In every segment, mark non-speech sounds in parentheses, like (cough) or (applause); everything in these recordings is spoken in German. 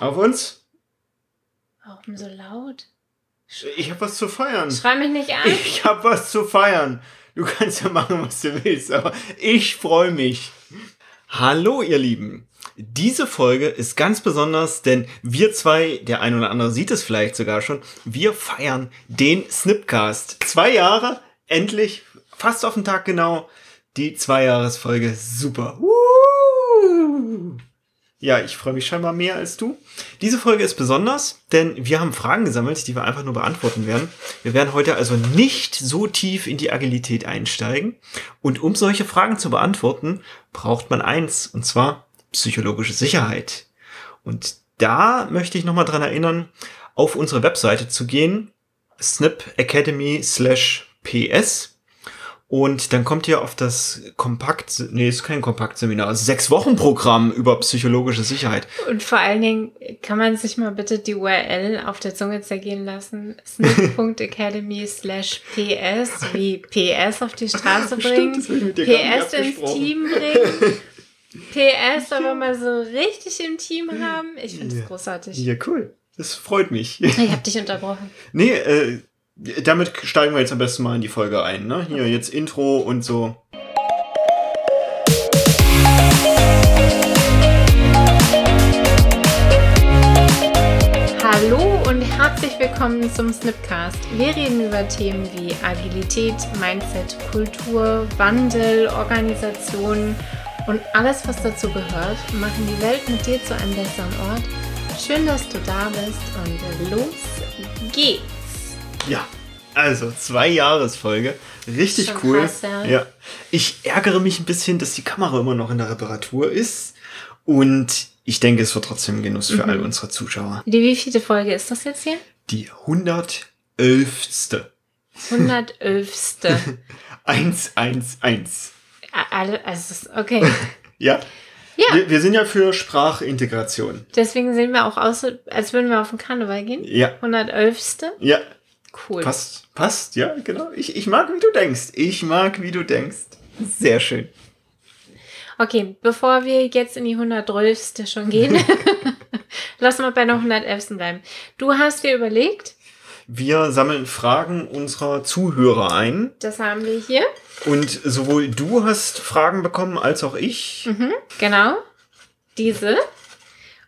Auf uns? Warum so laut? Ich habe was zu feiern. Schrei mich nicht an. Ich habe was zu feiern. Du kannst ja machen, was du willst, aber ich freue mich. Hallo, ihr Lieben. Diese Folge ist ganz besonders, denn wir zwei, der ein oder andere sieht es vielleicht sogar schon, wir feiern den Snipcast. Zwei Jahre, endlich, fast auf den Tag genau, die Zweijahresfolge. Super. Woo! Ja, ich freue mich scheinbar mehr als du. Diese Folge ist besonders, denn wir haben Fragen gesammelt, die wir einfach nur beantworten werden. Wir werden heute also nicht so tief in die Agilität einsteigen. Und um solche Fragen zu beantworten, braucht man eins, und zwar psychologische Sicherheit. Und da möchte ich nochmal dran erinnern, auf unsere Webseite zu gehen, Snip Academy slash PS und dann kommt ihr auf das Kompakt, nee, ist kein Kompaktseminar, also sechs Wochen Programm über psychologische Sicherheit. Und vor allen Dingen kann man sich mal bitte die URL auf der Zunge zergehen lassen. (laughs) snip.academy slash PS, wie PS auf die Straße bringen, Stimmt, PS ins Team (laughs) bringen. PS aber mal so richtig im Team haben. Ich finde das ja. großartig. Ja, cool. Das freut mich. Ich habe dich unterbrochen. (laughs) Nee, äh, damit steigen wir jetzt am besten mal in die Folge ein. Ne? Hier jetzt Intro und so. Hallo und herzlich willkommen zum Snipcast. Wir reden über Themen wie Agilität, Mindset, Kultur, Wandel, Organisation und alles, was dazu gehört, machen die Welt mit dir zu einem besseren Ort. Schön, dass du da bist und los geht's. Ja, also zwei Jahresfolge. Richtig Schon cool. Krass, ja. ja. Ich ärgere mich ein bisschen, dass die Kamera immer noch in der Reparatur ist. Und ich denke, es wird trotzdem Genuss für mhm. all unsere Zuschauer. Die wievielte Folge ist das jetzt hier? Die 111. 111. 111. Alle, also, okay. (laughs) ja. Ja. Wir, wir, sind ja für Sprachintegration. Deswegen sehen wir auch aus, als würden wir auf den Karneval gehen. Ja. 111. Ja. Cool. Passt, passt, ja, genau. Ich, ich mag, wie du denkst. Ich mag, wie du denkst. Sehr schön. Okay, bevor wir jetzt in die 112. schon gehen, (laughs) lass mal bei der 111. bleiben. Du hast dir überlegt? Wir sammeln Fragen unserer Zuhörer ein. Das haben wir hier. Und sowohl du hast Fragen bekommen als auch ich. Mhm, genau. Diese.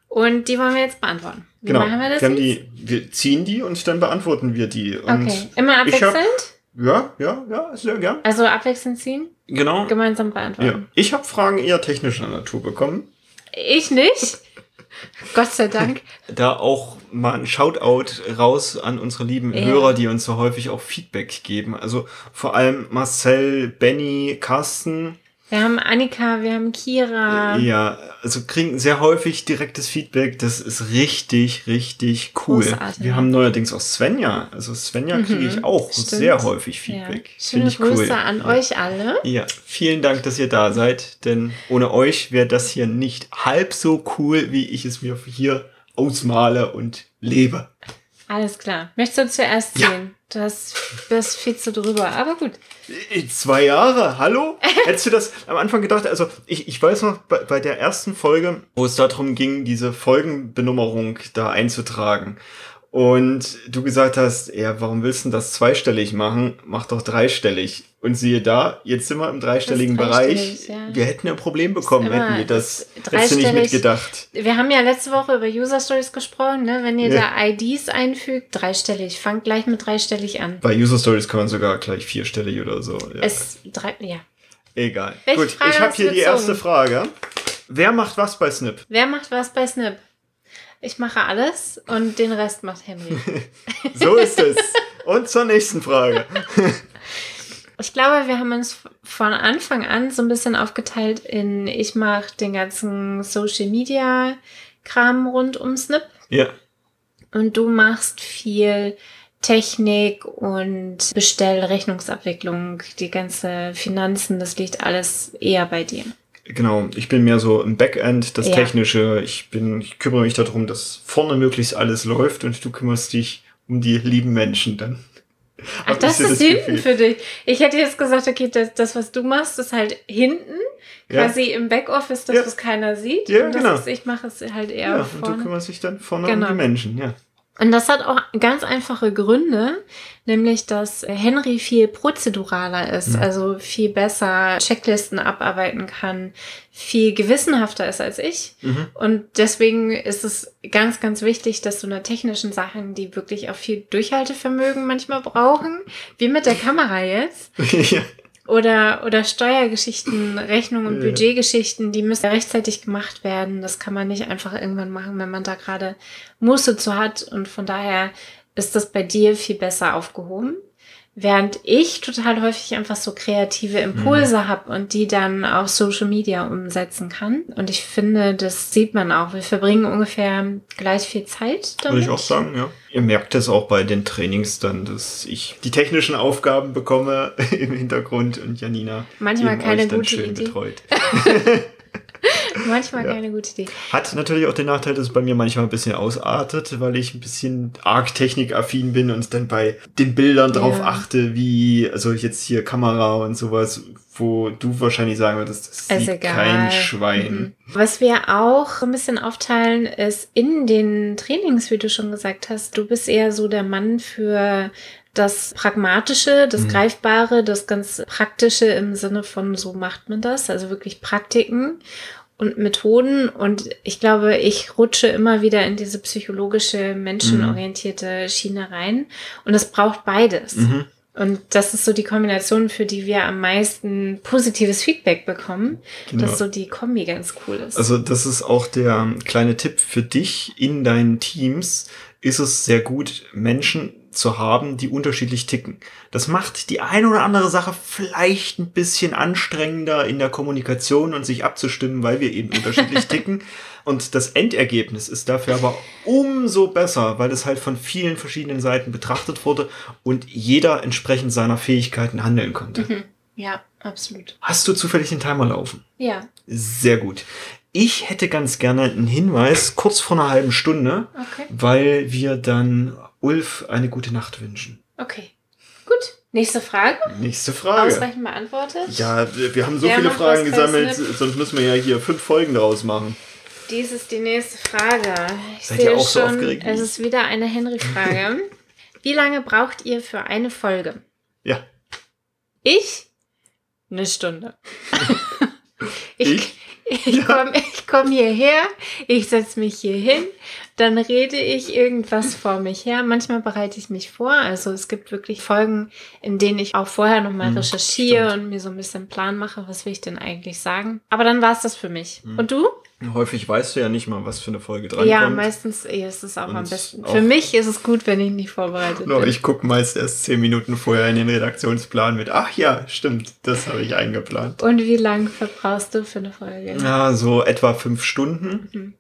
Und die wollen wir jetzt beantworten. Wie genau. machen wir das wir, die, wir ziehen die und dann beantworten wir die. Und okay. Immer abwechselnd? Hab, ja, ja, ja, sehr gern. Also abwechselnd ziehen? Genau. Gemeinsam beantworten. Ja. Ich habe Fragen eher technischer Natur bekommen. Ich nicht. (laughs) Gott sei Dank. Da auch mal ein Shoutout raus an unsere lieben ja. Hörer, die uns so häufig auch Feedback geben. Also vor allem Marcel, Benny, Carsten, wir haben Annika, wir haben Kira. Ja, also kriegen sehr häufig direktes Feedback. Das ist richtig, richtig cool. Großartig. Wir haben neuerdings auch Svenja. Also Svenja mhm, kriege ich auch stimmt. sehr häufig Feedback. Ja. Schöne ich Grüße cool. an euch alle. Ja, vielen Dank, dass ihr da seid. Denn ohne euch wäre das hier nicht halb so cool, wie ich es mir hier ausmale und lebe. Alles klar. Möchtest du zuerst ja. sehen? Du hast, bist viel zu drüber, aber gut. Zwei Jahre, hallo? Hättest du das am Anfang gedacht? Also, ich, ich weiß noch, bei, bei der ersten Folge, wo es darum ging, diese Folgenbenummerung da einzutragen. Und du gesagt hast, ja, warum willst du das zweistellig machen? Mach doch dreistellig. Und siehe da, jetzt sind wir im dreistelligen Bereich. Ja. Wir hätten ein Problem bekommen, hätten wir das, hättest du nicht mitgedacht. Wir haben ja letzte Woche über User Stories gesprochen, ne? Wenn ihr ja. da IDs einfügt, dreistellig. Fangt gleich mit dreistellig an. Bei User Stories kann man sogar gleich vierstellig oder so. Ja. Es, drei, ja. Egal. Welche Gut, Frage ich habe hier die erste Frage. Wer macht was bei Snip? Wer macht was bei Snip? Ich mache alles und den Rest macht Henry. (laughs) so ist es. Und zur nächsten Frage. (laughs) ich glaube, wir haben uns von Anfang an so ein bisschen aufgeteilt in, ich mache den ganzen Social Media Kram rund um Snip. Ja. Und du machst viel Technik und Bestellrechnungsabwicklung, die ganze Finanzen, das liegt alles eher bei dir. Genau, ich bin mehr so im Backend, das ja. Technische. Ich bin, ich kümmere mich darum, dass vorne möglichst alles läuft und du kümmerst dich um die lieben Menschen dann. Ach, das ist das hinten Gefühl. für dich. Ich hätte jetzt gesagt, okay, das, das, was du machst, ist halt hinten, ja. quasi im Backoffice, das, ja. was keiner sieht. Ja, und das, genau. was ich mache, ist halt eher ja, vorne. Und du kümmerst dich dann vorne genau. um die Menschen, ja. Und das hat auch ganz einfache Gründe, nämlich dass Henry viel prozeduraler ist, mhm. also viel besser Checklisten abarbeiten kann, viel gewissenhafter ist als ich. Mhm. Und deswegen ist es ganz, ganz wichtig, dass so eine technischen Sachen, die wirklich auch viel Durchhaltevermögen manchmal brauchen, wie mit der Kamera jetzt, (laughs) ja. Oder, oder Steuergeschichten, (laughs) Rechnungen und ja. Budgetgeschichten, die müssen rechtzeitig gemacht werden. Das kann man nicht einfach irgendwann machen, wenn man da gerade Muße zu hat. Und von daher ist das bei dir viel besser aufgehoben. Während ich total häufig einfach so kreative Impulse mhm. habe und die dann auf Social Media umsetzen kann. Und ich finde, das sieht man auch. Wir verbringen ungefähr gleich viel Zeit damit. Würde ich auch sagen, ja. Ihr merkt es auch bei den Trainings dann, dass ich die technischen Aufgaben bekomme (laughs) im Hintergrund und Janina manchmal keine gute schön Idee. betreut. (laughs) (laughs) (laughs) manchmal ja. keine gute Idee. Hat natürlich auch den Nachteil, dass es bei mir manchmal ein bisschen ausartet, weil ich ein bisschen arg technikaffin bin und dann bei den Bildern drauf ja. achte, wie, also jetzt hier Kamera und sowas, wo du wahrscheinlich sagen würdest, das ist sieht kein Schwein. Mhm. Was wir auch ein bisschen aufteilen, ist in den Trainings, wie du schon gesagt hast, du bist eher so der Mann für das Pragmatische, das mhm. Greifbare, das ganz Praktische im Sinne von so macht man das, also wirklich Praktiken und Methoden. Und ich glaube, ich rutsche immer wieder in diese psychologische, menschenorientierte Schiene rein. Und es braucht beides. Mhm. Und das ist so die Kombination, für die wir am meisten positives Feedback bekommen, genau. dass so die Kombi ganz cool ist. Also das ist auch der kleine Tipp für dich in deinen Teams. Ist es sehr gut, Menschen zu haben, die unterschiedlich ticken. Das macht die eine oder andere Sache vielleicht ein bisschen anstrengender in der Kommunikation und sich abzustimmen, weil wir eben unterschiedlich (laughs) ticken. Und das Endergebnis ist dafür aber umso besser, weil es halt von vielen verschiedenen Seiten betrachtet wurde und jeder entsprechend seiner Fähigkeiten handeln konnte. Mhm. Ja, absolut. Hast du zufällig den Timer laufen? Ja. Sehr gut. Ich hätte ganz gerne einen Hinweis kurz vor einer halben Stunde, okay. weil wir dann Ulf eine gute Nacht wünschen. Okay. Gut. Nächste Frage. Nächste Frage. Ausreichend beantwortet. Ja, wir haben so Wer viele Fragen gesammelt, sonst müssen wir ja hier fünf Folgen daraus machen. Dies ist die nächste Frage. Ich Seid ihr auch schon, so aufgeregt? Es ist wieder eine Henry-Frage. (laughs) Wie lange braucht ihr für eine Folge? Ja. Ich? Eine Stunde. (laughs) ich, ich? Ich komme komm hierher, ich setze mich hier hin, dann rede ich irgendwas vor mich her. Manchmal bereite ich mich vor. Also es gibt wirklich Folgen, in denen ich auch vorher nochmal mhm, recherchiere stimmt. und mir so ein bisschen Plan mache, was will ich denn eigentlich sagen. Aber dann war es das für mich. Mhm. Und du? Häufig weißt du ja nicht mal, was für eine Folge dran ja, kommt. Ja, meistens ist es auch und am besten. Für mich ist es gut, wenn ich nicht vorbereitet no, bin. Ich gucke meist erst zehn Minuten vorher in den Redaktionsplan mit, ach ja, stimmt, das habe ich eingeplant. Und wie lange verbrauchst du für eine Folge? Ja, so etwa fünf Stunden. Mhm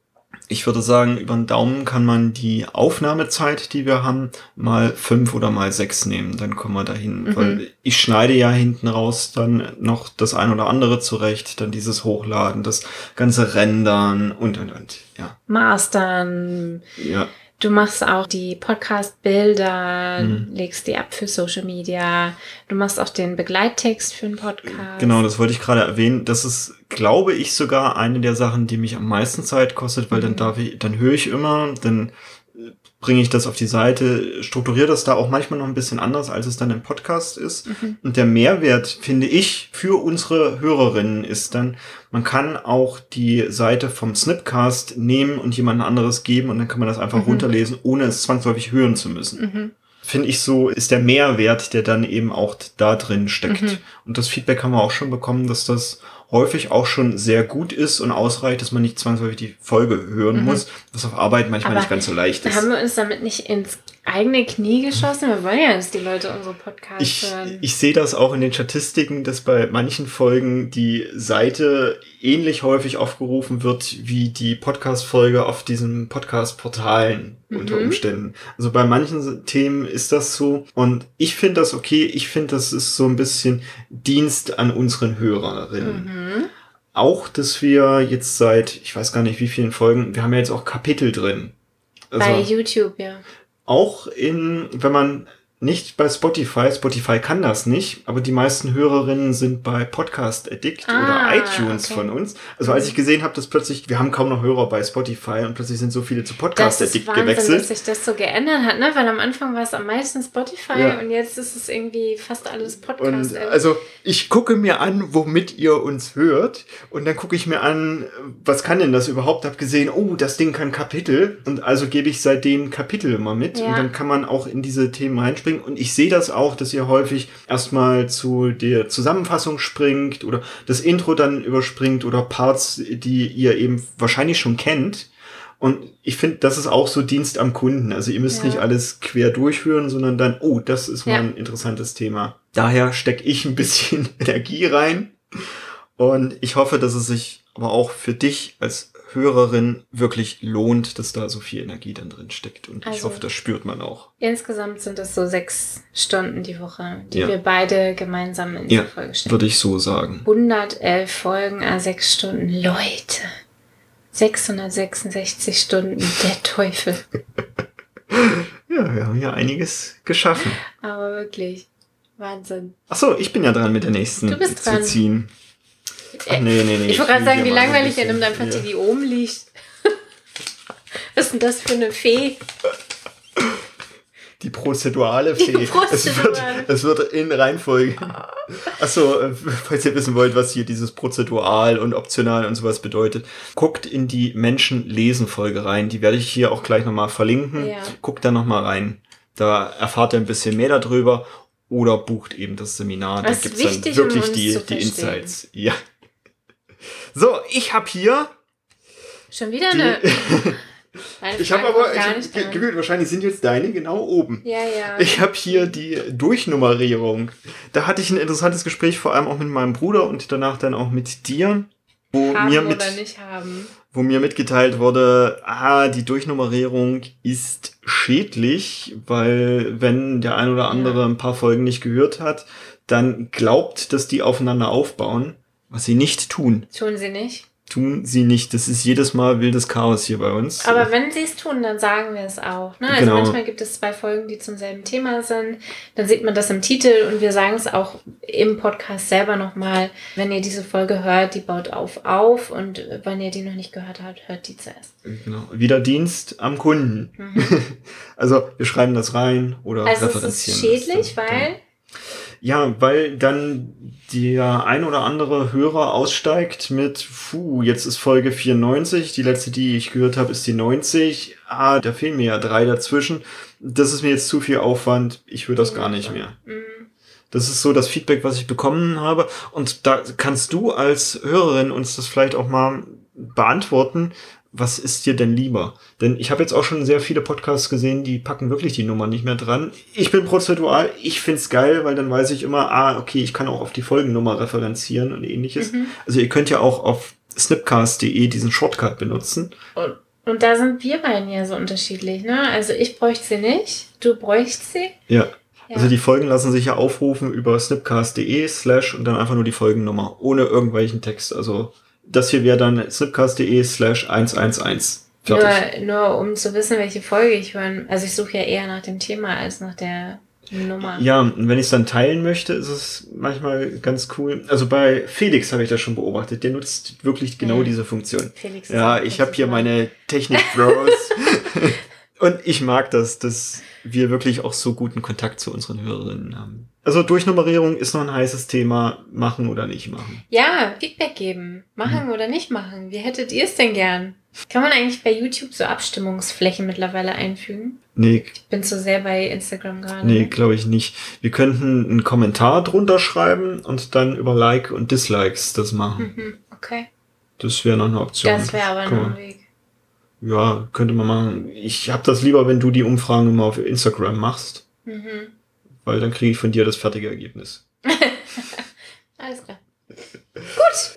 ich würde sagen, über den Daumen kann man die Aufnahmezeit, die wir haben, mal fünf oder mal sechs nehmen. Dann kommen wir dahin. Mhm. Weil ich schneide ja hinten raus dann noch das ein oder andere zurecht, dann dieses Hochladen, das ganze Rendern und und und. Ja. Mastern. Ja. Du machst auch die Podcast-Bilder, mhm. legst die ab für Social Media. Du machst auch den Begleittext für den Podcast. Genau, das wollte ich gerade erwähnen. Das ist, glaube ich, sogar eine der Sachen, die mich am meisten Zeit kostet, weil mhm. dann darf ich, dann höre ich immer, dann bringe ich das auf die Seite, strukturiere das da auch manchmal noch ein bisschen anders, als es dann im Podcast ist. Mhm. Und der Mehrwert, finde ich, für unsere Hörerinnen ist dann, man kann auch die Seite vom Snipcast nehmen und jemand anderes geben und dann kann man das einfach mhm. runterlesen, ohne es zwangsläufig hören zu müssen. Mhm. Finde ich so, ist der Mehrwert, der dann eben auch da drin steckt. Mhm. Und das Feedback haben wir auch schon bekommen, dass das häufig auch schon sehr gut ist und ausreicht, dass man nicht zwangsläufig die Folge hören mhm. muss, was auf Arbeit manchmal Aber nicht ganz so leicht ist. Haben wir uns damit nicht ins eigene Knie geschossen? Wir wollen ja, dass die Leute unsere Podcasts ich, hören. Ich sehe das auch in den Statistiken, dass bei manchen Folgen die Seite ähnlich häufig aufgerufen wird wie die Podcast-Folge auf diesen Podcast-Portalen mhm. unter Umständen. Also bei manchen Themen ist das so und ich finde das okay. Ich finde, das ist so ein bisschen Dienst an unseren Hörerinnen. Mhm. Auch, dass wir jetzt seit, ich weiß gar nicht wie vielen Folgen, wir haben ja jetzt auch Kapitel drin. Also, bei YouTube, ja auch in, wenn man nicht bei Spotify. Spotify kann das nicht, aber die meisten Hörerinnen sind bei Podcast Addict Ah, oder iTunes okay. von uns. Also als ich gesehen habe, dass plötzlich, wir haben kaum noch Hörer bei Spotify und plötzlich sind so viele zu Podcast Das ist Addict Wahnsinn, gewechselt. dass sich das so geändert hat, ne? Weil am Anfang war es am meisten Spotify Ja. und jetzt ist es irgendwie fast alles Podcast. Und also ich gucke mir an, womit ihr uns hört. Und dann gucke ich mir an, was kann denn das überhaupt? Hab gesehen, oh, das Ding kann Kapitel. Und also gebe ich seitdem Kapitel immer mit. Ja. Und dann kann man auch in diese Themen reinspringen. Und ich sehe das auch, dass ihr häufig erstmal zu der Zusammenfassung springt oder das Intro dann überspringt oder Parts, die ihr eben wahrscheinlich schon kennt. Und ich finde, das ist auch so Dienst am Kunden. Also ihr müsst Ja. nicht alles quer durchführen, sondern dann, oh, das ist mal Ja. ein interessantes Thema. Daher stecke ich ein bisschen (laughs) Energie rein. Und ich hoffe, dass es sich aber auch für dich als Hörerin wirklich lohnt, dass da so viel Energie dann drin steckt. Und ich Also- hoffe, das spürt man auch. Insgesamt sind es so sechs Stunden die Woche, die Ja. wir beide gemeinsam in Ja, diese Folge stecken. Würde ich so sagen. 111 Folgen, a sechs Stunden. Leute. 666 Stunden, der (laughs) Teufel. Ja, wir haben ja einiges geschaffen. Aber wirklich, Wahnsinn. Ach so, ich bin ja dran mit der nächsten Du bist zu dran. ziehen. Ach, nee, nee, nee. ich wollte gerade sagen, wie langweilig, er nimmt einfach die, die oben liegt. (laughs) Was ist denn das für eine Fee? Die prozedurale Fee. Es, wird, Prozedurale. es wird in Reihenfolge. Achso, äh, falls ihr wissen wollt, was hier dieses Prozedural und optional und sowas bedeutet, guckt in die Menschen-Lesen-Folge rein. Die werde ich hier auch gleich nochmal verlinken. Ja. Guckt da nochmal rein. Da erfahrt ihr ein bisschen mehr darüber. Oder bucht eben das Seminar. Das da gibt's dann wichtig, um wirklich die, die. Insights. Ja. So, ich habe hier Schon wieder die, eine. (laughs) Ich habe aber ich, nicht ge- dran. gewöhnt, wahrscheinlich sind jetzt deine genau oben. Ja, ja. Ich habe hier die Durchnummerierung. Da hatte ich ein interessantes Gespräch, vor allem auch mit meinem Bruder und danach dann auch mit dir, wo haben mir, mit, nicht haben. wo mir mitgeteilt wurde, ah, die Durchnummerierung ist schädlich, weil wenn der ein oder andere Ja. ein paar Folgen nicht gehört hat, dann glaubt, dass die aufeinander aufbauen, was sie nicht tun. Tun sie nicht. Tun sie nicht. Das ist jedes Mal wildes Chaos hier bei uns. Aber wenn sie es tun, dann sagen wir es auch. Ne? Also Genau. manchmal gibt es zwei Folgen, die zum selben Thema sind. Dann sieht man das im Titel und wir sagen es auch im Podcast selber nochmal. Wenn ihr diese Folge hört, die baut auf auf und wenn ihr die noch nicht gehört habt, hört die zuerst. Genau. Wieder Dienst am Kunden. (laughs) also wir schreiben das rein oder Also es referenzieren ist schädlich, das. weil Ja, weil dann der ein oder andere Hörer aussteigt mit, puh, jetzt ist Folge 94, die letzte, die ich gehört habe, ist die 90. Ah, da fehlen mir ja drei dazwischen. Das ist mir jetzt zu viel Aufwand, ich höre das gar nicht mehr. Mhm. Das ist so das Feedback, was ich bekommen habe. Und da kannst du als Hörerin uns das vielleicht auch mal beantworten. Was ist dir denn lieber? Denn ich habe jetzt auch schon sehr viele Podcasts gesehen, die packen wirklich die Nummer nicht mehr dran. Ich bin prozedural, ich find's geil, weil dann weiß ich immer, ah, okay, ich kann auch auf die Folgennummer referenzieren und ähnliches. Also ihr könnt ja auch auf snipcast.de diesen Shortcut benutzen. Und, und da sind wir beiden ja so unterschiedlich. Ne? Also ich bräuchte sie nicht, du bräuchst sie. Ja. Ja. Also die Folgen lassen sich ja aufrufen über snipcast.de slash und dann einfach nur die Folgennummer, ohne irgendwelchen Text. Also das hier wäre dann snipcast.de slash 111. Fertig. Nur, nur um zu wissen, welche Folge ich hören. Also ich suche ja eher nach dem Thema als nach der Nummer. Ja, und wenn ich es dann teilen möchte, ist es manchmal ganz cool. Also bei Felix habe ich das schon beobachtet. Der nutzt wirklich genau Mhm. diese Funktion. Felix ist Ja, ich habe hier meine Technik-Bros. (laughs) und ich mag das, dass wir wirklich auch so guten Kontakt zu unseren Hörerinnen haben. Also Durchnummerierung ist noch ein heißes Thema. Machen oder nicht machen. Ja, Feedback geben. Machen Mhm. oder nicht machen. Wie hättet ihr es denn gern? Kann man eigentlich bei YouTube so Abstimmungsflächen mittlerweile einfügen? Nee, Ich bin zu sehr bei Instagram gerade. Nee, glaube ich nicht. Wir könnten einen Kommentar drunter schreiben und dann über Like und Dislikes das machen. Mhm, okay. Das wäre noch eine Option. Das wäre aber noch ein Weg. Ja, könnte man machen. Ich habe das lieber, wenn du die Umfragen immer auf Instagram machst, Mhm. weil dann kriege ich von dir das fertige Ergebnis. (laughs) Alles klar.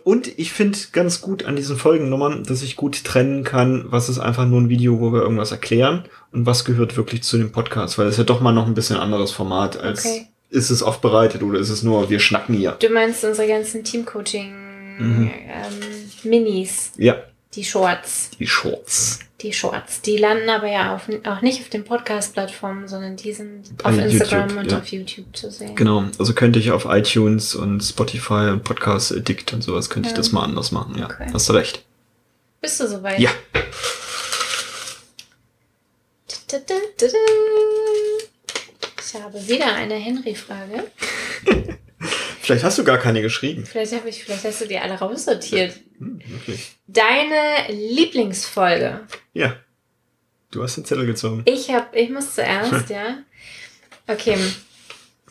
Und ich finde ganz gut an diesen Folgennummern, dass ich gut trennen kann, was ist einfach nur ein Video, wo wir irgendwas erklären und was gehört wirklich zu dem Podcast, weil es ja doch mal noch ein bisschen anderes Format als Okay. ist es aufbereitet oder ist es nur wir schnacken hier. Du meinst unsere ganzen Teamcoaching Mhm. ähm, Minis, Ja, die Shorts, die Shorts. Die Shorts. Die landen aber ja auf, auch nicht auf den Podcast-Plattformen, sondern die sind Bei auf Instagram YouTube, und ja. auf YouTube zu sehen. Genau, also könnte ich auf iTunes und Spotify und Podcast Addict und sowas, könnte ich Ja. das mal anders machen, ja. Okay. Hast du recht. Bist du soweit? Ja. Ich habe wieder eine Henry-Frage. (laughs) Vielleicht hast du gar keine geschrieben. Vielleicht ich, vielleicht hast du die alle raussortiert. Hm. Deine Lieblingsfolge. Ja. Du hast den Zettel gezogen. Ich habe, ich muss zuerst, (laughs) ja. Okay.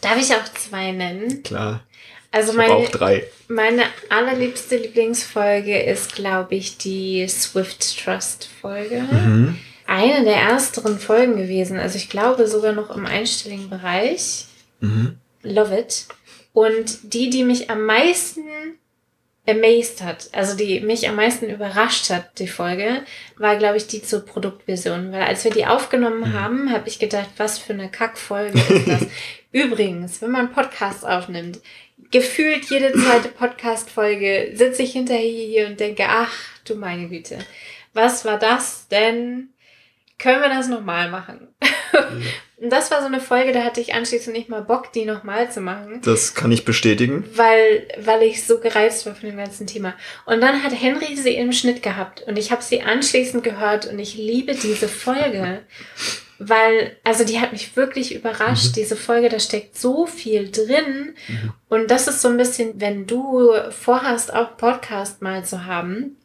Darf ich auch zwei nennen? Klar. Also Ich meine, auch drei. meine allerliebste Lieblingsfolge ist, glaube ich, die Swift Trust Folge. Mhm. Eine der ersteren Folgen gewesen. Also ich glaube sogar noch im einstelligen Bereich. Mhm. Love it. Und die, die mich am meisten amazed hat, also die mich am meisten überrascht hat, die Folge, war, glaube ich, die zur Produktvision. Weil als wir die aufgenommen haben, habe ich gedacht, was für eine Kackfolge ist das. (laughs) Übrigens, wenn man Podcasts aufnimmt, gefühlt jede zweite Podcast-Folge sitze ich hinterher hier und denke, ach du meine Güte, was war das denn? Können wir das nochmal machen? (laughs) Und das war so eine Folge, da hatte ich anschließend nicht mal Bock, die nochmal zu machen, Das kann ich bestätigen. weil, weil ich so gereizt war von dem ganzen Thema. Und dann hat Henry sie im Schnitt gehabt. Und ich habe sie anschließend gehört und ich liebe diese Folge, weil, also die hat mich wirklich überrascht, diese Folge, da steckt so viel drin. Und das ist so ein bisschen, wenn du vorhast, auch Podcast mal zu haben,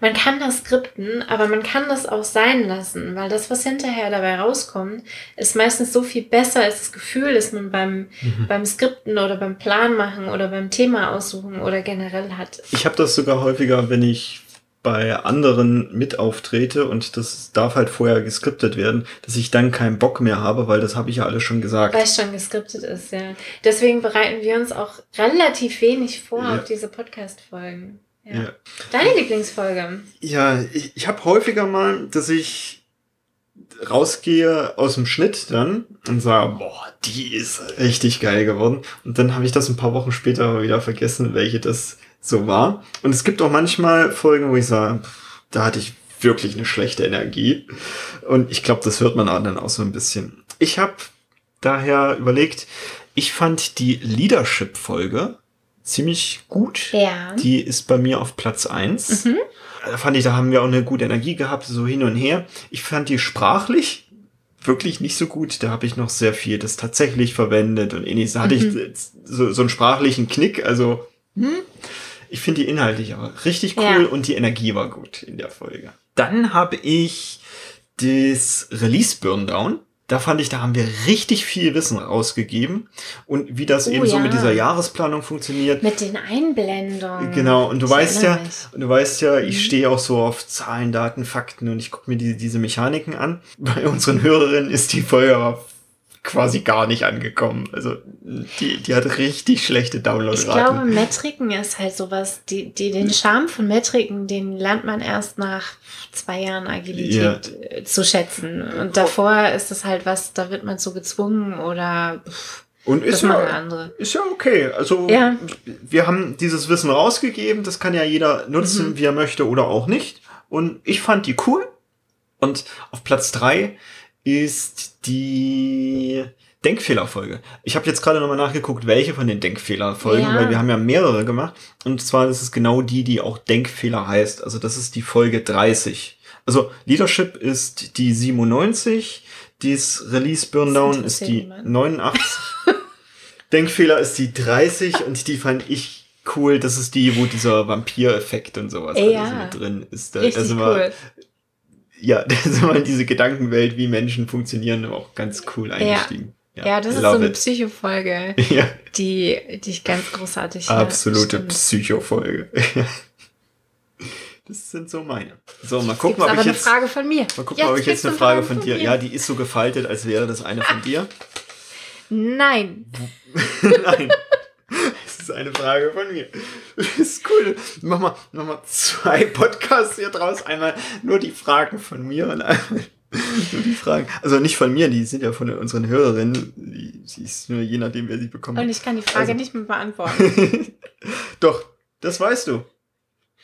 man kann das skripten, aber man kann das auch sein lassen, weil das, was hinterher dabei rauskommt, ist meistens so viel besser als das Gefühl, das man beim, beim Skripten oder beim Plan machen oder beim Thema aussuchen oder generell hat. Ich habe das sogar häufiger, wenn ich bei anderen mit auftrete und das darf halt vorher geskriptet werden, dass ich dann keinen Bock mehr habe, weil das habe ich ja alles schon gesagt. Weil es schon geskriptet ist, ja. Deswegen bereiten wir uns auch relativ wenig vor Ja. auf diese Podcast-Folgen. Ja. Ja. Deine Lieblingsfolge? Ja, ich, ich habe häufiger mal, dass ich rausgehe aus dem Schnitt dann und sage, boah, die ist richtig geil geworden. Und dann habe ich das ein paar Wochen später wieder vergessen, welche das so war. Und es gibt auch manchmal Folgen, wo ich sage, da hatte ich wirklich eine schlechte Energie. Und ich glaube, das hört man auch dann auch so ein bisschen. Ich habe daher überlegt, ich fand die Leadership-Folge ziemlich gut. Ja. Die ist bei mir auf Platz eins. Da fand ich, da haben wir auch eine gute Energie gehabt, so hin und her. Ich fand die sprachlich wirklich nicht so gut. Da habe ich noch sehr viel das tatsächlich verwendet und ähnliches. Da hatte ich so, so einen sprachlichen Knick. Also, hm, ich finde die inhaltlich aber richtig cool Ja. und die Energie war gut in der Folge. Dann habe ich das Release Burndown. Da fand ich, da haben wir richtig viel Wissen rausgegeben und wie das Oh, eben so ja. mit dieser Jahresplanung funktioniert. Mit den Einblendungen. Genau, und du Ich weißt ja, und du weißt ja, ich Mhm. stehe auch so auf Zahlen, Daten, Fakten und ich gucke mir die, diese Mechaniken an. Bei unseren Hörerinnen ist die Folge aber quasi gar nicht angekommen. Also die, die hat richtig schlechte Ich glaube, Downloadraten. Metriken ist halt sowas, die, die, den Charme von Metriken, den lernt man erst nach zwei Jahren Agilität äh, zu schätzen. Und davor ist das halt was, da wird man so gezwungen oder pff, Und ist ja, andere. ist ja okay. Also Ja. wir haben dieses Wissen rausgegeben. Das kann ja jeder nutzen, Mhm. wie er möchte oder auch nicht. Und ich fand die cool. Und auf Platz drei ist die Denkfehlerfolge. Ich habe jetzt gerade nochmal nachgeguckt, welche von den Denkfehlerfolgen, Ja. weil wir haben ja mehrere gemacht. Und zwar ist es genau die, die auch Denkfehler heißt. Also das ist die Folge 30. Also Leadership ist die 97, dies Release Burndown ist die interessiert (laughs) 89. Denkfehler ist die 30 und die fand ich cool. Das ist die, wo dieser Vampir-Effekt und sowas Ja. alles mit drin ist. Da, Richtig also cool. Ja, da sind wir in diese Gedankenwelt, wie Menschen funktionieren, auch ganz cool eingestiegen. Ja, das ist so eine it. Psychofolge, (laughs) Ja, die, die ich ganz großartig finde. absolute Stimmt. Psychofolge. (laughs) Das sind so meine. So, mal gucken, ob ich eine jetzt, Frage von mir. mal gucken, ob ich jetzt eine Frage von dir. Ja, die ist so gefaltet, als wäre das eine von (laughs) dir. Nein. Nein. Ist eine Frage von mir. Das (laughs) ist cool. Mach mal, mach mal zwei Podcasts hier draus. Einmal nur die Fragen von mir und einmal (laughs) nur die Fragen. Also nicht von mir, die sind ja von unseren Hörerinnen. Die, die ist nur je nachdem, wer sie bekommt. Und ich kann die Frage Also- nicht mehr beantworten. (laughs) Doch, das weißt du.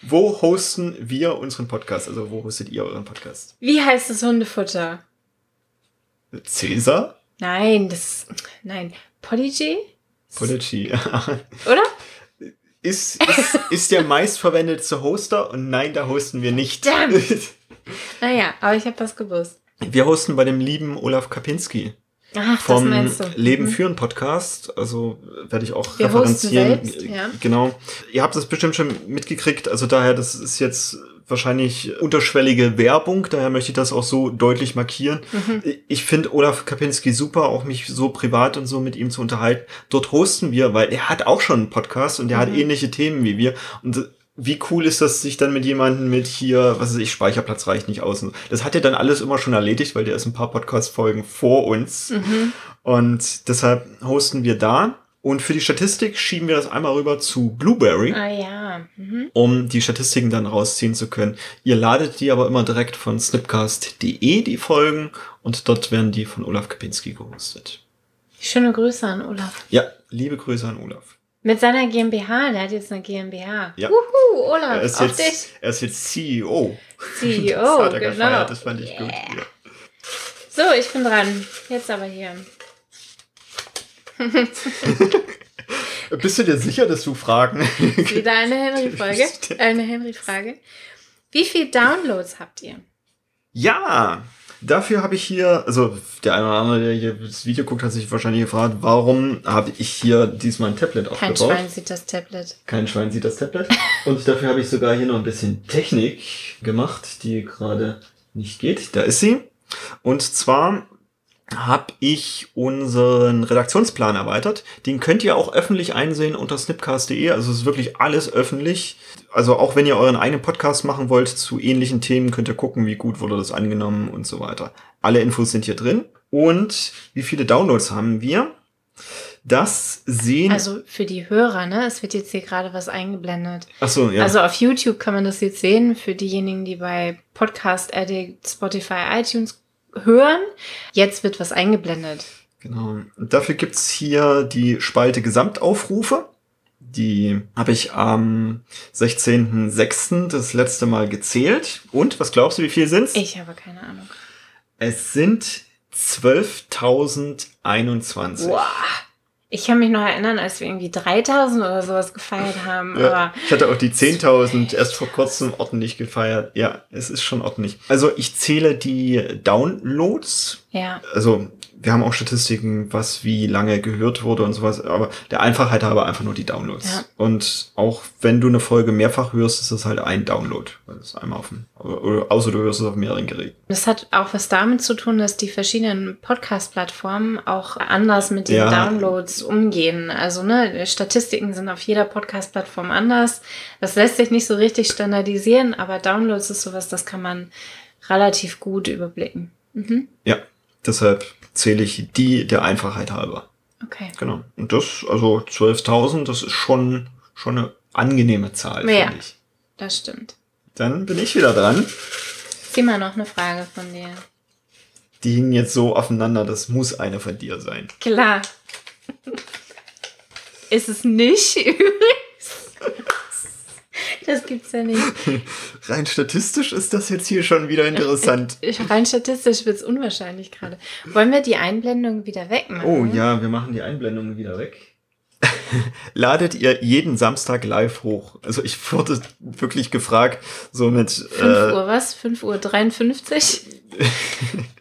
Wo hosten wir unseren Podcast? Also wo hostet ihr euren Podcast? Wie heißt das Hundefutter? Cäsar? Nein, das. Nein. Polyg? Podigy. (laughs) Oder? ist, ist, ist der meistverwendete Hoster und nein, da hosten wir nicht. (laughs) Naja, aber ich habe was gewusst. Wir hosten bei dem lieben Olaf Kapinski Ach, das vom meinst du. Leben Mhm. führen Podcast. Also werde ich auch Wir hosten referenzieren. selbst, ja. Genau. Ihr habt das bestimmt schon mitgekriegt. Also daher, das ist jetzt wahrscheinlich unterschwellige Werbung. Daher möchte ich das auch so deutlich markieren. Mhm. Ich finde Olaf Kapinski super, auch mich so privat und so mit ihm zu unterhalten. Dort hosten wir, weil er hat auch schon einen Podcast und er hat Mhm. ähnliche Themen wie wir. Und wie cool ist das, sich dann mit jemandem mit hier, was weiß ich, Speicherplatz reicht nicht aus. Das hat er dann alles immer schon erledigt, weil der ist ein paar Podcast-Folgen vor uns. Mhm. Und deshalb hosten wir da. Und für die Statistik schieben wir das einmal rüber zu Blueberry, Ah ja. Mhm. um die Statistiken dann rausziehen zu können. Ihr ladet die aber immer direkt von snipcast.de, die Folgen, und dort werden die von Olaf Kapinski gehostet. Schöne Grüße an Olaf. Ja, liebe Grüße an Olaf. Mit seiner GmbH, der hat jetzt eine GmbH. Ja. Wuhu, Olaf, Er ist, auf dich. jetzt, er ist jetzt CEO. CEO, (laughs) das hat er genau. gefeiert, das fand ich gut. Ja. So, ich bin dran. Jetzt aber hier. (laughs) Bist du dir sicher, dass du Fragen? Wieder eine (laughs) Henry-Folge. Eine Henry-Frage. Wie viele Downloads habt ihr? Ja, dafür habe ich hier, also der eine oder andere, der hier das Video guckt, hat sich wahrscheinlich gefragt, warum habe ich hier diesmal ein Tablet Kein aufgebaut? Schwein sieht das Tablet. Kein Schwein sieht das Tablet. Und dafür habe ich sogar hier noch ein bisschen Technik gemacht, die gerade nicht geht. Da ist sie. Und zwar habe ich unseren Redaktionsplan erweitert. Den könnt ihr auch öffentlich einsehen unter snipcast.de. Also es ist wirklich alles öffentlich. Also auch wenn ihr euren eigenen Podcast machen wollt zu ähnlichen Themen, könnt ihr gucken, wie gut wurde das angenommen und so weiter. Alle Infos sind hier drin. Und wie viele Downloads haben wir? Das sehen... Also für die Hörer, ne? Es wird jetzt hier gerade was eingeblendet. Ach so, ja. Also auf YouTube kann man das jetzt sehen. Für diejenigen, die bei Podcast Addict, Spotify, iTunes hören. Jetzt wird was eingeblendet. Genau. Und dafür gibt's hier die Spalte Gesamtaufrufe. Die habe ich am 16.06. das letzte Mal gezählt. Und was glaubst du, wie viel sind's? Ich habe keine Ahnung. Es sind 12.021. Wow. Ich kann mich noch erinnern, als wir irgendwie 3000 oder sowas gefeiert haben. Ja, Aber ich hatte auch die 10.000 erst vor kurzem ordentlich gefeiert. Ja, es ist schon ordentlich. Also ich zähle die Downloads ja, also wir haben auch Statistiken, was wie lange gehört wurde und sowas, aber der Einfachheit halber einfach nur die Downloads. Ja. Und auch wenn du eine Folge mehrfach hörst, ist das halt ein Download. Weil es einmal auf dem, oder, außer du hörst es auf mehreren Geräten. das hat auch was damit zu tun, dass die verschiedenen Podcast-Plattformen auch anders mit den Ja. Downloads umgehen. Also, ne, Statistiken sind auf jeder Podcast-Plattform anders. Das lässt sich nicht so richtig standardisieren, aber Downloads ist sowas, das kann man relativ gut überblicken. Mhm. Ja, deshalb zähle ich die der Einfachheit halber. Okay. Genau. Und das, also 12.000, das ist schon, schon eine angenehme Zahl, Ja. finde ich. Das stimmt. Dann bin ich wieder dran. Zieh mal noch eine Frage von dir. Die hingen jetzt so aufeinander, das muss eine von dir sein. Klar. (laughs) Ist es nicht (laughs) übrigens? Das gibt's ja nicht. (laughs) Rein statistisch ist das jetzt hier schon wieder interessant. Ich- Rein statistisch wird's unwahrscheinlich gerade. Wollen wir die Einblendung wieder wegmachen? Oh ja, wir machen die Einblendungen wieder weg. (laughs) Ladet ihr jeden Samstag live hoch? Also ich wurde wirklich gefragt, so mit 5 äh, Uhr was? 5 Uhr 53? (laughs)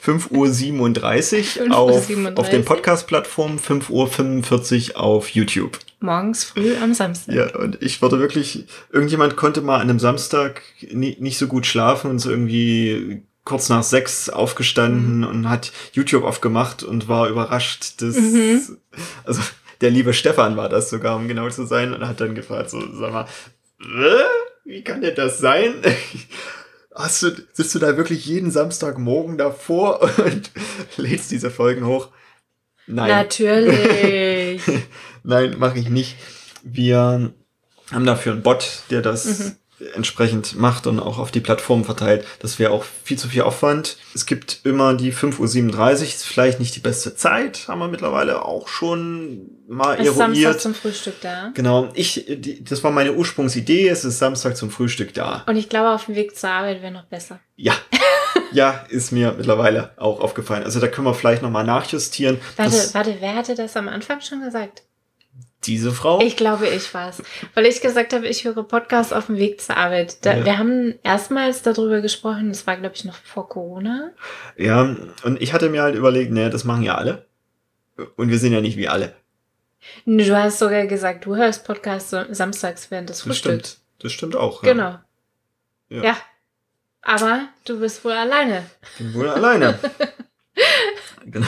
5 Uhr 37 5 Uhr auf, 37. auf den Podcast-Plattformen, 5 Uhr 45 auf YouTube. Morgens früh am Samstag. Ja, und ich wurde wirklich, irgendjemand konnte mal an einem Samstag nie, nicht so gut schlafen und so irgendwie kurz nach sechs aufgestanden Mhm. und hat YouTube aufgemacht und war überrascht, dass, Mhm. also der liebe Stefan war das sogar, um genau zu sein, und hat dann gefragt, so, sag mal, äh, wie kann denn das sein? Hast du, sitzt du da wirklich jeden Samstagmorgen davor (laughs) und lädst diese Folgen hoch? Nein. Natürlich. (laughs) Nein, mache ich nicht. Wir haben dafür einen Bot, der das Mhm. Entsprechend macht und auch auf die Plattform verteilt. Das wäre auch viel zu viel Aufwand. Es gibt immer die 5.37 Uhr, ist vielleicht nicht die beste Zeit, haben wir mittlerweile auch schon mal Ist eruiert. Samstag zum Frühstück da. Genau, ich, die, das war meine Ursprungsidee, es ist Samstag zum Frühstück da. Und ich glaube, auf dem Weg zur Arbeit wäre noch besser. Ja. (laughs) ja, ist mir mittlerweile auch aufgefallen. Also da können wir vielleicht nochmal nachjustieren. Warte, warte, wer hatte das am Anfang schon gesagt? Diese Frau. Ich glaube, ich war's. Weil ich gesagt habe, ich höre Podcasts auf dem Weg zur Arbeit. Da, Ja. Wir haben erstmals darüber gesprochen, das war, glaube ich, noch vor Corona. Ja, und ich hatte mir halt überlegt, ne, das machen ja alle. Und wir sind ja nicht wie alle. Du hast sogar gesagt, du hörst Podcasts samstags während des Das Frühstücks. stimmt. Das stimmt auch. Ja. Genau. Ja. Ja. Aber du bist wohl alleine. Bin wohl alleine. (laughs) genau.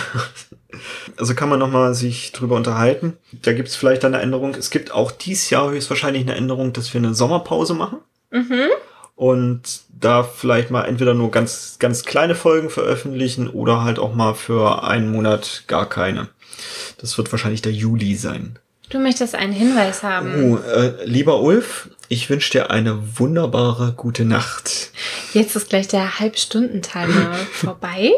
Also kann man nochmal sich drüber unterhalten. Da gibt es vielleicht eine Änderung. Es gibt auch dieses Jahr höchstwahrscheinlich eine Änderung, dass wir eine Sommerpause machen. Mhm. und da vielleicht mal entweder nur ganz, ganz kleine Folgen veröffentlichen oder halt auch mal für einen Monat gar keine. Das wird wahrscheinlich der Juli sein. Du möchtest einen Hinweis haben. Oh, äh, lieber Ulf, ich wünsche dir eine wunderbare gute Nacht. Jetzt ist gleich der Halbstundentimer (laughs) vorbei.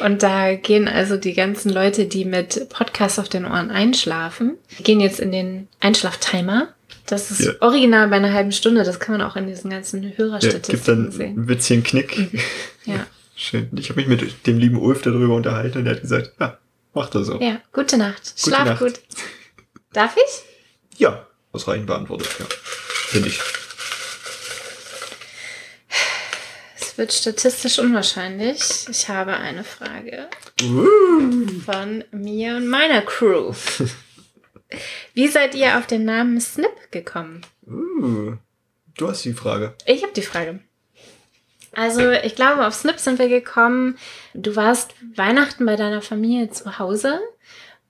Und da gehen also die ganzen Leute, die mit Podcasts auf den Ohren einschlafen, gehen jetzt in den Einschlaftimer. Das ist Ja. original bei einer halben Stunde. Das kann man auch in diesen ganzen Ja, gibt Hörerstatistiken dann sehen. ein bisschen Knick. Ja. (laughs) Schön. Ich habe mich mit dem lieben Ulf darüber unterhalten und er hat gesagt, ja, mach das so. ja, gute Nacht. Gute Schlaf Nacht. gut. Darf ich? Ja, ausreichend beantwortet, ja. Finde ich. Es wird statistisch unwahrscheinlich. Ich habe eine Frage Uh. von mir und meiner Crew. (laughs) Wie seid ihr auf den Namen Snip gekommen? Uh. Du hast die Frage. Ich habe die Frage. Also, ich glaube, auf Snip sind wir gekommen. Du warst Weihnachten bei deiner Familie zu Hause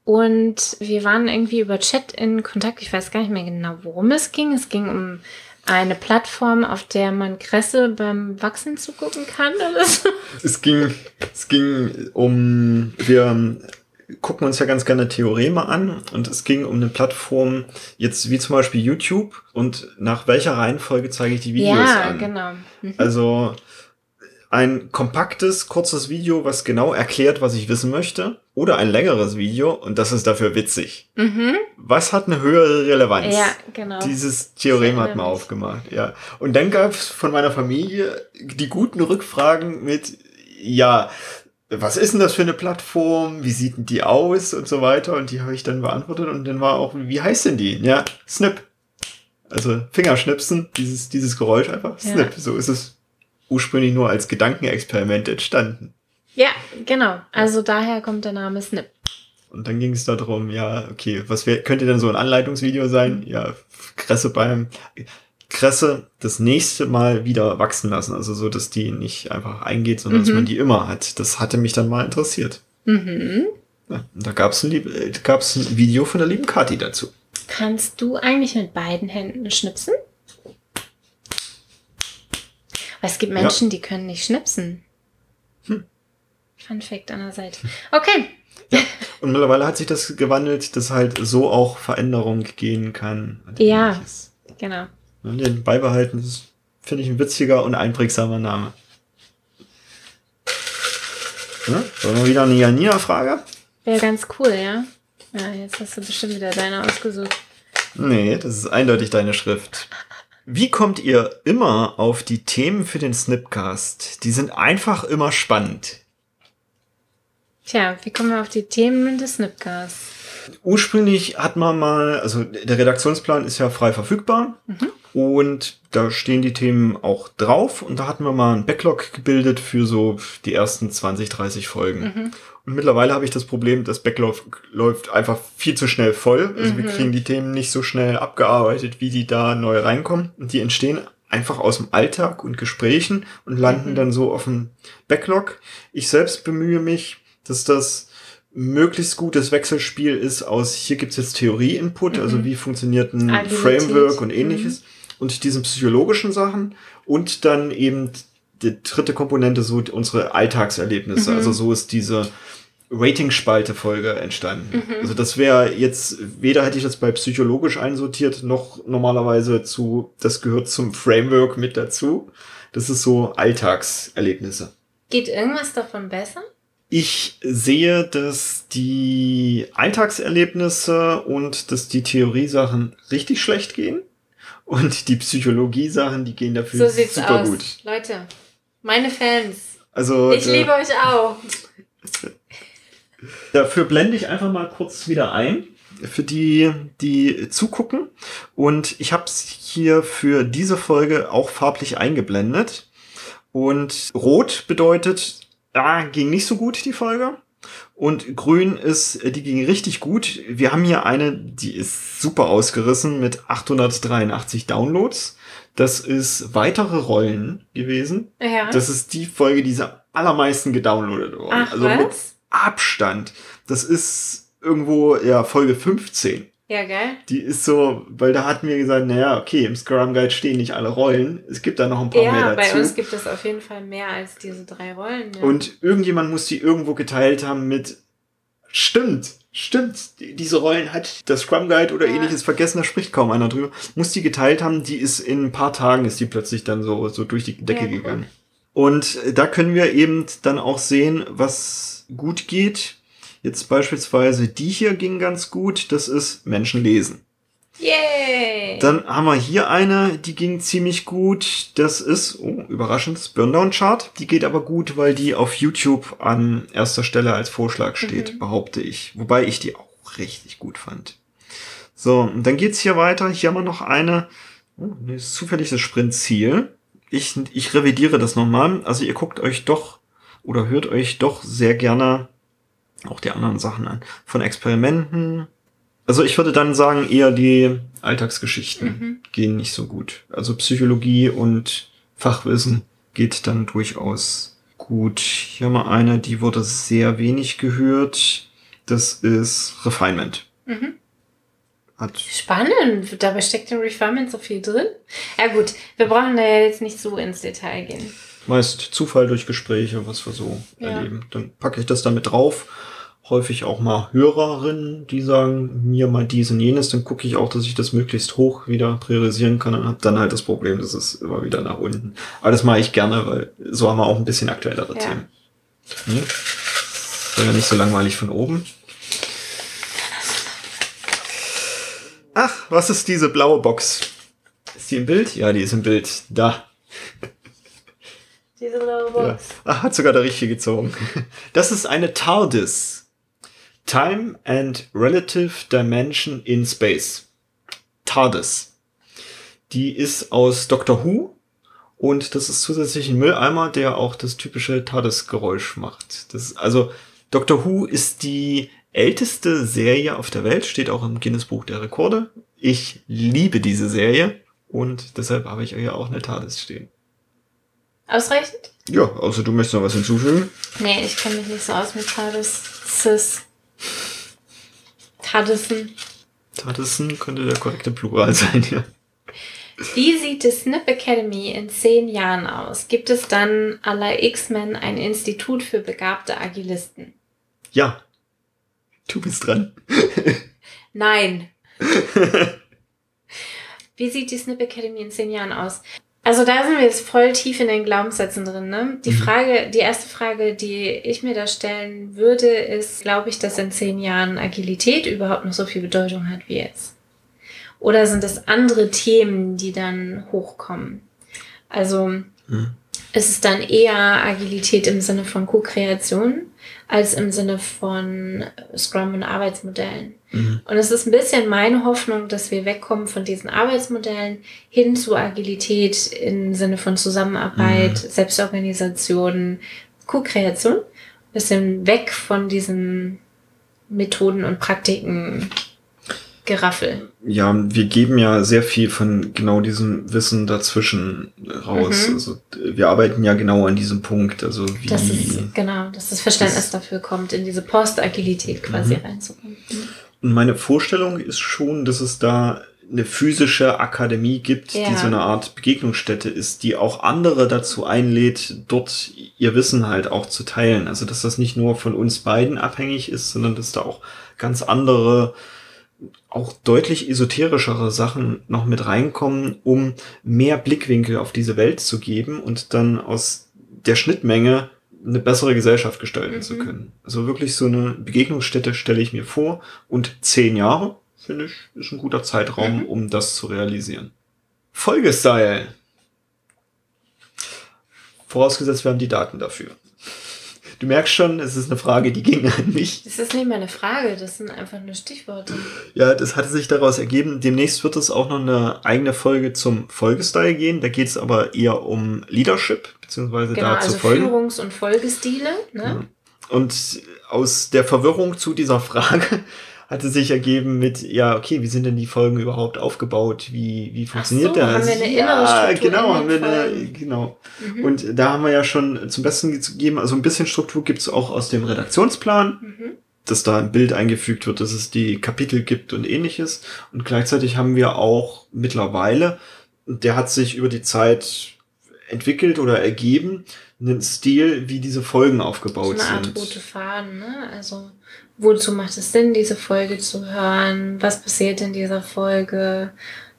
und wir waren irgendwie über Chat in Kontakt. Ich weiß gar nicht mehr genau, worum es ging. Es ging um eine Plattform, auf der man Kresse beim Wachsen zugucken kann oder so. Es ging, es ging um, wir gucken uns ja ganz gerne Theoreme an und es ging um eine Plattform, jetzt wie zum Beispiel YouTube und nach welcher Reihenfolge zeige ich die Videos ja, an. genau. Mhm. Also ein kompaktes, kurzes Video, was genau erklärt, was ich wissen möchte, oder ein längeres Video und das ist dafür witzig. Mhm. Was hat eine höhere Relevanz? Ja, genau. Dieses Theorem hat man aufgemacht, ja. Und dann gab es von meiner Familie die guten Rückfragen mit, ja, was ist denn das für eine Plattform? Wie sieht denn die aus? Und so weiter. Und die habe ich dann beantwortet. Und dann war auch, wie heißt denn die? Ja, Snip. Also Fingerschnipsen, dieses, dieses Geräusch einfach. Ja. Snip. So ist es ursprünglich nur als Gedankenexperiment entstanden. Ja, genau. Also daher kommt der Name Snip. Und dann ging es darum, ja, okay, was wär, könnte denn so ein Anleitungsvideo sein? Ja, Kresse beim Kresse das nächste Mal wieder wachsen lassen. Also so, dass die nicht einfach eingeht, sondern dass Mhm. man die immer hat. Das hatte mich dann mal interessiert. Mhm. Ja, und da gab es ein, äh, ein Video von der lieben Kathi dazu. Kannst du eigentlich mit beiden Händen schnipsen? Weil es gibt Ja. Menschen, die können nicht schnipsen. Hm. Fun Fact an der Seite. Okay. Und mittlerweile hat sich das gewandelt, dass halt so auch Veränderung gehen kann. Ja. ähnliches. Genau. Und den beibehalten, das finde ich ein witziger und einprägsamer Name. Ja, sollen wir wieder eine Janina-Frage? Wäre ganz cool, ja? Ja, jetzt hast du bestimmt wieder deine ausgesucht. Nee, das ist eindeutig deine Schrift. Wie kommt ihr immer auf die Themen für den Snipcast? Die sind einfach immer spannend. Tja, wie kommen wir auf die Themen des Snipcasts? Ursprünglich hat man mal, also der Redaktionsplan ist ja frei verfügbar und da stehen die Themen auch drauf und da hatten wir mal einen Backlog gebildet für so die ersten 20, 30 Folgen. Und mittlerweile habe ich das Problem, das Backlog läuft einfach viel zu schnell voll. Also wir kriegen die Themen nicht so schnell abgearbeitet, wie die da neu reinkommen. Und die entstehen einfach aus dem Alltag und Gesprächen und landen dann so auf dem Backlog. Ich selbst bemühe mich, dass das möglichst gutes Wechselspiel ist aus, hier gibt's jetzt Theorie-Input, also wie funktioniert ein Agilität. Framework und ähnliches und diesen psychologischen Sachen und dann eben die dritte Komponente so unsere Alltagserlebnisse. Also so ist diese Rating-Spalte-Folge entstanden. Mhm. Also das wäre jetzt, weder hätte ich das bei psychologisch einsortiert, noch normalerweise zu, das gehört zum Framework mit dazu. Das ist so Alltagserlebnisse. Geht irgendwas davon besser? Ich sehe, dass die Alltagserlebnisse und dass die Theoriesachen richtig schlecht gehen. Und die Psychologie-Sachen, die gehen dafür so sieht's super aus. gut. Leute, meine Fans. Also, ich liebe euch auch. Dafür blende ich einfach mal kurz wieder ein für die, die zugucken. Und ich habe es hier für diese Folge auch farblich eingeblendet. Und rot bedeutet, ah, ging nicht so gut die Folge. Und grün ist, die ging richtig gut. Wir haben hier eine, die ist super ausgerissen mit 883 Downloads. Das ist weitere Rollen gewesen. Ja. Das ist die Folge, die am allermeisten gedownloadet worden. Ach, also was? Abstand. Das ist irgendwo, ja, Folge 15. Ja, geil. Die ist so, weil da hatten wir gesagt, naja, okay, im Scrum Guide stehen nicht alle Rollen. Es gibt da noch ein paar ja, mehr dazu. Ja, bei uns gibt es auf jeden Fall mehr als diese drei Rollen. Ja. Und irgendjemand muss die irgendwo geteilt haben mit, stimmt, stimmt, diese Rollen hat der Scrum Guide oder ja. ähnliches vergessen, da spricht kaum einer drüber. Muss die geteilt haben, die ist in ein paar Tagen, ist die plötzlich dann so, so durch die Decke ja, cool. gegangen. Und da können wir eben dann auch sehen, was gut geht Jetzt beispielsweise die hier ging ganz gut. Das ist Menschen lesen. Yay! Dann haben wir hier eine, die ging ziemlich gut. Das ist, oh, überraschend, das Burndown-Chart. Die geht aber gut, weil die auf YouTube an erster Stelle als Vorschlag steht, mhm. behaupte ich. Wobei ich die auch richtig gut fand. So, und dann geht's hier weiter. Hier haben wir noch eine, oh, nee, zufällig das Sprintziel. Ich, ich revidiere das nochmal. Also ihr guckt euch doch oder hört euch doch sehr gerne auch die anderen Sachen an. Von Experimenten. Also ich würde dann sagen, eher die Alltagsgeschichten mhm. gehen nicht so gut. Also Psychologie und Fachwissen geht dann durchaus gut. Hier haben wir eine, die wurde sehr wenig gehört. Das ist Refinement. Mhm. Hat Spannend. Dabei steckt im Refinement so viel drin. Ja gut, wir brauchen da ja jetzt nicht so ins Detail gehen. Meist Zufall durch Gespräche, was wir so ja. erleben. Dann packe ich das damit drauf häufig auch mal Hörerinnen, die sagen mir mal dies und jenes, dann gucke ich auch, dass ich das möglichst hoch wieder priorisieren kann und habe dann halt das Problem, dass es immer wieder nach unten. Aber das mache ich gerne, weil so haben wir auch ein bisschen aktuellere ja. Themen. Hm? Soll ja nicht so langweilig von oben. Ach, was ist diese blaue Box? Ist die im Bild? Ja, die ist im Bild. Da. Diese blaue Box. Ja. Ach, hat sogar der richtige gezogen. Das ist eine TARDIS. Time and Relative Dimension in Space. TARDIS. Die ist aus Doctor Who und das ist zusätzlich ein Mülleimer, der auch das typische TARDIS-Geräusch macht. Das ist, also Doctor Who ist die älteste Serie auf der Welt, steht auch im Guinness Buch der Rekorde. Ich liebe diese Serie und deshalb habe ich ja auch eine TARDIS stehen. Ausreichend? Ja, außer du möchtest noch was hinzufügen. Nee, ich kenne mich nicht so aus mit TARDIS. Taddison. Taddison könnte der korrekte Plural sein, ja. Wie sieht die Snip Academy in zehn Jahren aus? Gibt es dann la X-Men ein Institut für begabte Agilisten? Ja. Du bist dran. (laughs) Nein. (laughs) Wie sieht die Snip Academy in zehn Jahren aus? Also da sind wir jetzt voll tief in den Glaubenssätzen drin. Ne? Die mhm. Frage, die erste Frage, die ich mir da stellen würde, ist, glaube ich, dass in zehn Jahren Agilität überhaupt noch so viel Bedeutung hat wie jetzt? Oder sind es andere Themen, die dann hochkommen? Also mhm. ist es dann eher Agilität im Sinne von Co-Kreation als im Sinne von Scrum und Arbeitsmodellen? Mhm. Und es ist ein bisschen meine Hoffnung, dass wir wegkommen von diesen Arbeitsmodellen hin zu Agilität im Sinne von Zusammenarbeit, mhm. Selbstorganisation, Co-Kreation. Bisschen weg von diesen Methoden und Praktiken Geraffel. Ja, wir geben ja sehr viel von genau diesem Wissen dazwischen raus. Mhm. Also wir arbeiten ja genau an diesem Punkt. Also wie das ist, genau, dass das Verständnis das dafür kommt, in diese Post-Agilität quasi mhm. reinzukommen. Und meine Vorstellung ist schon, dass es da eine physische Akademie gibt, Ja. die so eine Art Begegnungsstätte ist, die auch andere dazu einlädt, dort ihr Wissen halt auch zu teilen. Also dass das nicht nur von uns beiden abhängig ist, sondern dass da auch ganz andere, auch deutlich esoterischere Sachen noch mit reinkommen, um mehr Blickwinkel auf diese Welt zu geben und dann aus der Schnittmenge eine bessere Gesellschaft gestalten Mhm. zu können. Also wirklich so eine Begegnungsstätte stelle ich mir vor und zehn Jahre, finde ich, ist ein guter Zeitraum, Mhm. um das zu realisieren. Folgestyle. Vorausgesetzt, wir haben die Daten dafür. Du merkst schon, es ist eine Frage, die ging an mich. Das ist nicht mal eine Frage, das sind einfach nur Stichworte. Ja, das hatte sich daraus ergeben. Demnächst wird es auch noch eine eigene Folge zum Folgestyle gehen. Da geht es aber eher um Leadership, beziehungsweise Genau, da zu also folgen. Führungs- und Folgestile. Ne? Und aus der Verwirrung zu dieser Frage hatte sich ergeben mit, ja, okay, wie sind denn die Folgen überhaupt aufgebaut? Wie, wie funktioniert so, das? haben wir eine ja, innere Struktur genau, in haben wir eine, genau. Mhm. Und da haben wir ja schon zum Besten gegeben, also ein bisschen Struktur gibt's auch aus dem Redaktionsplan, Mhm. dass da ein Bild eingefügt wird, dass es die Kapitel gibt und ähnliches. Und gleichzeitig haben wir auch mittlerweile, der hat sich über die Zeit entwickelt oder ergeben, einen Stil, wie diese Folgen So aufgebaut eine Art sind. rote Faden, ne? Also, wozu macht es Sinn, diese Folge zu hören? Was passiert in dieser Folge?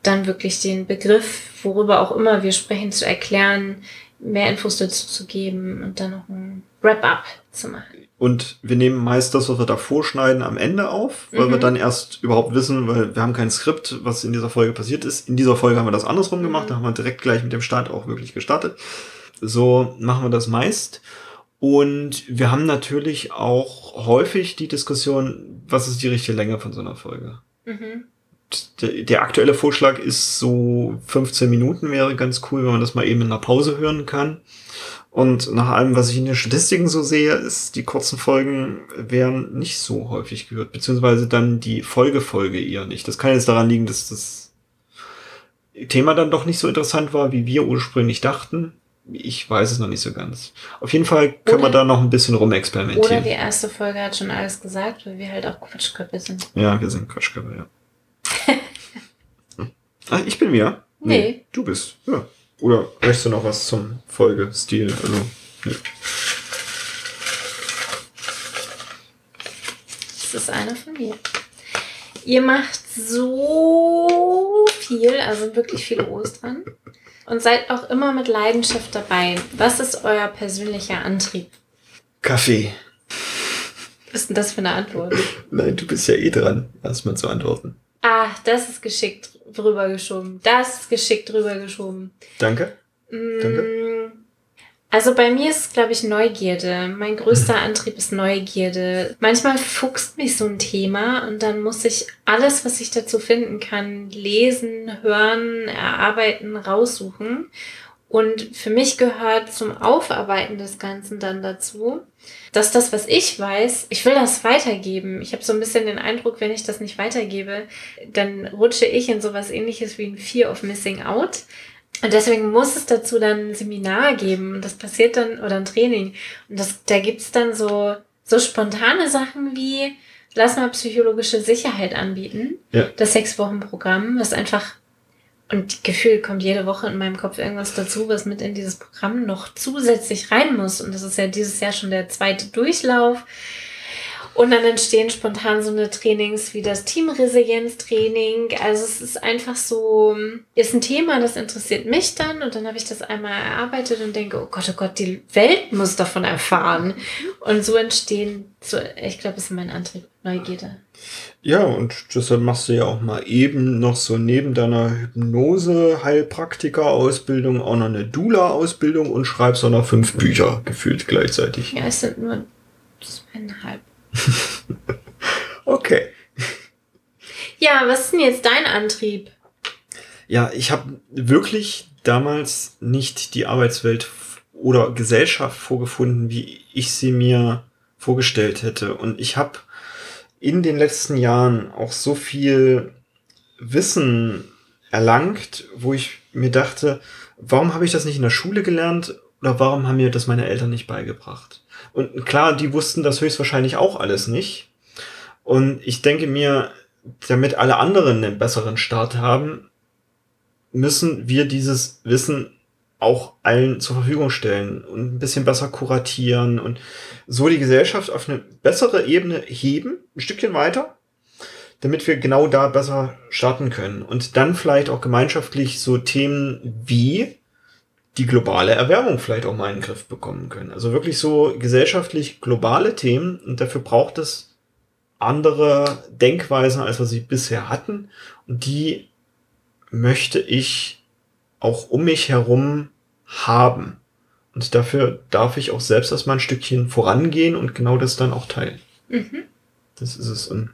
Dann wirklich den Begriff, worüber auch immer wir sprechen, zu erklären, mehr Infos dazu zu geben und dann noch ein Wrap-up zu machen. Und wir nehmen meist das, was wir davor schneiden, am Ende auf, weil wir Mhm. dann erst überhaupt wissen, weil wir haben kein Skript, was in dieser Folge passiert ist. In dieser Folge haben wir das andersrum gemacht, Mhm. da haben wir direkt gleich mit dem Start auch wirklich gestartet. So machen wir das meist. Und wir haben natürlich auch häufig die Diskussion, was ist die richtige Länge von so einer Folge? Mhm. Der, der aktuelle Vorschlag ist so 15 Minuten wäre ganz cool, wenn man das mal eben in einer Pause hören kann. Und nach allem, was ich in den Statistiken so sehe, ist, die kurzen Folgen werden nicht so häufig gehört, beziehungsweise dann die Folgefolge eher nicht. Das kann jetzt daran liegen, dass das Thema dann doch nicht so interessant war, wie wir ursprünglich dachten. Ich weiß es noch nicht so ganz. Auf jeden Fall können wir Oder- da noch ein bisschen Oder rumexperimentieren. die erste Folge hat schon alles gesagt, weil wir halt auch Quatschköpfe sind. Ja, wir sind Quatschkörper, ja. (laughs) ah, ich bin wieder? Nee. Du bist, ja. Oder möchtest du noch was zum Folgestil? Also, nee. Das ist eine von mir. Ihr macht so viel, also wirklich viele O's dran. Und seid auch immer mit Leidenschaft dabei. Was ist euer persönlicher Antrieb? Kaffee. Was ist denn das für eine Antwort? (clears throat) Nein, du bist ja eh dran, erstmal zu antworten. Ah, das ist geschickt rübergeschoben. Das ist geschickt rübergeschoben. Danke. Mm, Also bei mir ist es, glaube ich, Neugierde. Mein größter Antrieb ist Neugierde. Manchmal fuchst mich so ein Thema und dann muss ich alles, was ich dazu finden kann, lesen, hören, erarbeiten, raussuchen. Und für mich gehört zum Aufarbeiten des Ganzen dann dazu, dass das, was ich weiß, ich will das weitergeben. Ich habe so ein bisschen den Eindruck, wenn ich das nicht weitergebe, dann rutsche ich in sowas ähnliches wie ein Fear of Missing Out. Und deswegen muss es dazu dann ein Seminar geben. Und das passiert dann, oder ein Training. Und das, da gibt's dann so, so spontane Sachen wie, lass mal psychologische Sicherheit anbieten. Ja. Das Sechs-Wochen-Programm, was einfach, und gefühlt kommt jede Woche in meinem Kopf irgendwas dazu, was mit in dieses Programm noch zusätzlich rein muss. Und das ist ja dieses Jahr schon der zweite Durchlauf. Und dann entstehen spontan so eine Trainings wie das Teamresilienz-Training. Also es ist einfach so, ist ein Thema, das interessiert mich dann und dann habe ich das einmal erarbeitet und denke, oh Gott, oh Gott, die Welt muss davon erfahren. Und so entstehen, so, ich glaube, das ist mein Antrieb, Neugierde. Ja, und deshalb machst du ja auch mal eben noch so neben deiner Hypnose-Heilpraktiker-Ausbildung auch noch eine Dula-Ausbildung und schreibst auch noch fünf Bücher gefühlt gleichzeitig. Ja, es sind nur zweieinhalb. (laughs) Okay. Ja, was ist denn jetzt dein Antrieb? Ja, ich habe wirklich damals nicht die Arbeitswelt oder Gesellschaft vorgefunden, wie ich sie mir vorgestellt hätte. Und ich habe in den letzten Jahren auch so viel Wissen erlangt, wo ich mir dachte, warum habe ich das nicht in der Schule gelernt oder warum haben mir das meine Eltern nicht beigebracht? Und klar, die wussten das höchstwahrscheinlich auch alles nicht. Und ich denke mir, damit alle anderen einen besseren Start haben, müssen wir dieses Wissen auch allen zur Verfügung stellen und ein bisschen besser kuratieren und so die Gesellschaft auf eine bessere Ebene heben, ein Stückchen weiter, damit wir genau da besser starten können und dann vielleicht auch gemeinschaftlich so Themen wie die globale Erwärmung vielleicht auch mal in den Griff bekommen können. Also wirklich so gesellschaftlich globale Themen und dafür braucht es andere Denkweisen, als wir sie bisher hatten und die möchte ich auch um mich herum haben. Und dafür darf ich auch selbst erstmal ein Stückchen vorangehen und genau das dann auch teilen. Mhm. Das ist es. Und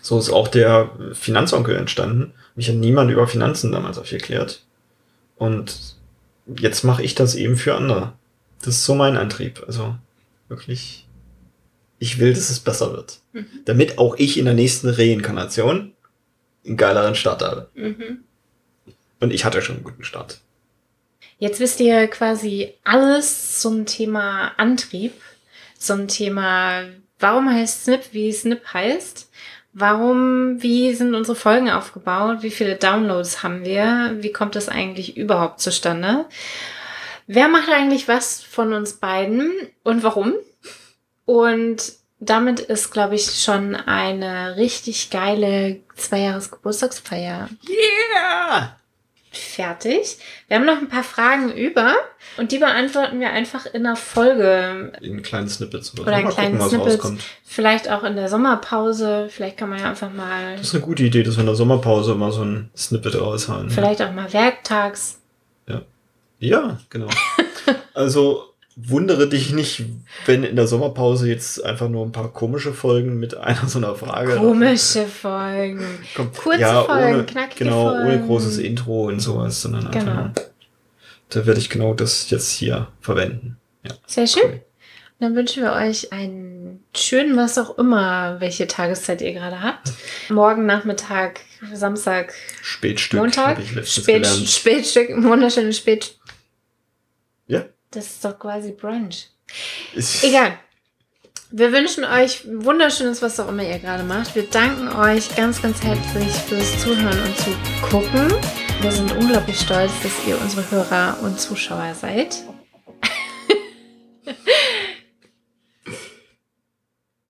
so ist auch der Finanzonkel entstanden. Mich hat niemand über Finanzen damals aufgeklärt. Und jetzt mache ich das eben für andere. Das ist so mein Antrieb. Also wirklich, ich will, dass es besser wird. Mhm. Damit auch ich in der nächsten Reinkarnation einen geileren Start habe. Mhm. Und ich hatte schon einen guten Start. Jetzt wisst ihr quasi alles zum Thema Antrieb, zum Thema, warum heißt Snip, wie Snip heißt, warum, wie sind unsere Folgen aufgebaut, wie viele Downloads haben wir, wie kommt das eigentlich überhaupt zustande, wer macht eigentlich was von uns beiden und warum. Und damit ist, glaube ich, schon eine richtig geile Zweijahres-Geburtstagsfeier. Yeah! Fertig. Wir haben noch ein paar Fragen über und die beantworten wir einfach in einer Folge. In kleinen Snippets oder, oder in kleinen gucken, Snippets. Vielleicht auch in der Sommerpause. Vielleicht kann man ja einfach mal. Das ist eine gute Idee, dass wir in der Sommerpause mal so ein Snippet raushauen. Vielleicht auch mal werktags. Ja. Ja, genau. (laughs) also wundere dich nicht, wenn in der Sommerpause jetzt einfach nur ein paar komische Folgen mit einer so einer Frage. Komische Folgen. Kommt, Kurze ja, Folgen, ohne, knackige genau, Folgen. ohne großes Intro und sowas, sondern genau. einfach. Da werde ich genau das jetzt hier verwenden. Ja, Sehr schön. Cool. Dann wünschen wir euch einen schönen, was auch immer, welche Tageszeit ihr gerade habt. Morgen Nachmittag, Samstag, Spätstück, Montag, Spät, Spätstück, wunderschönes Spätstück. Das ist doch quasi Brunch. (laughs) Egal. Wir wünschen euch wunderschönes, was auch immer ihr gerade macht. Wir danken euch ganz, ganz herzlich fürs Zuhören und zu gucken. Wir sind unglaublich stolz, dass ihr unsere Hörer und Zuschauer seid.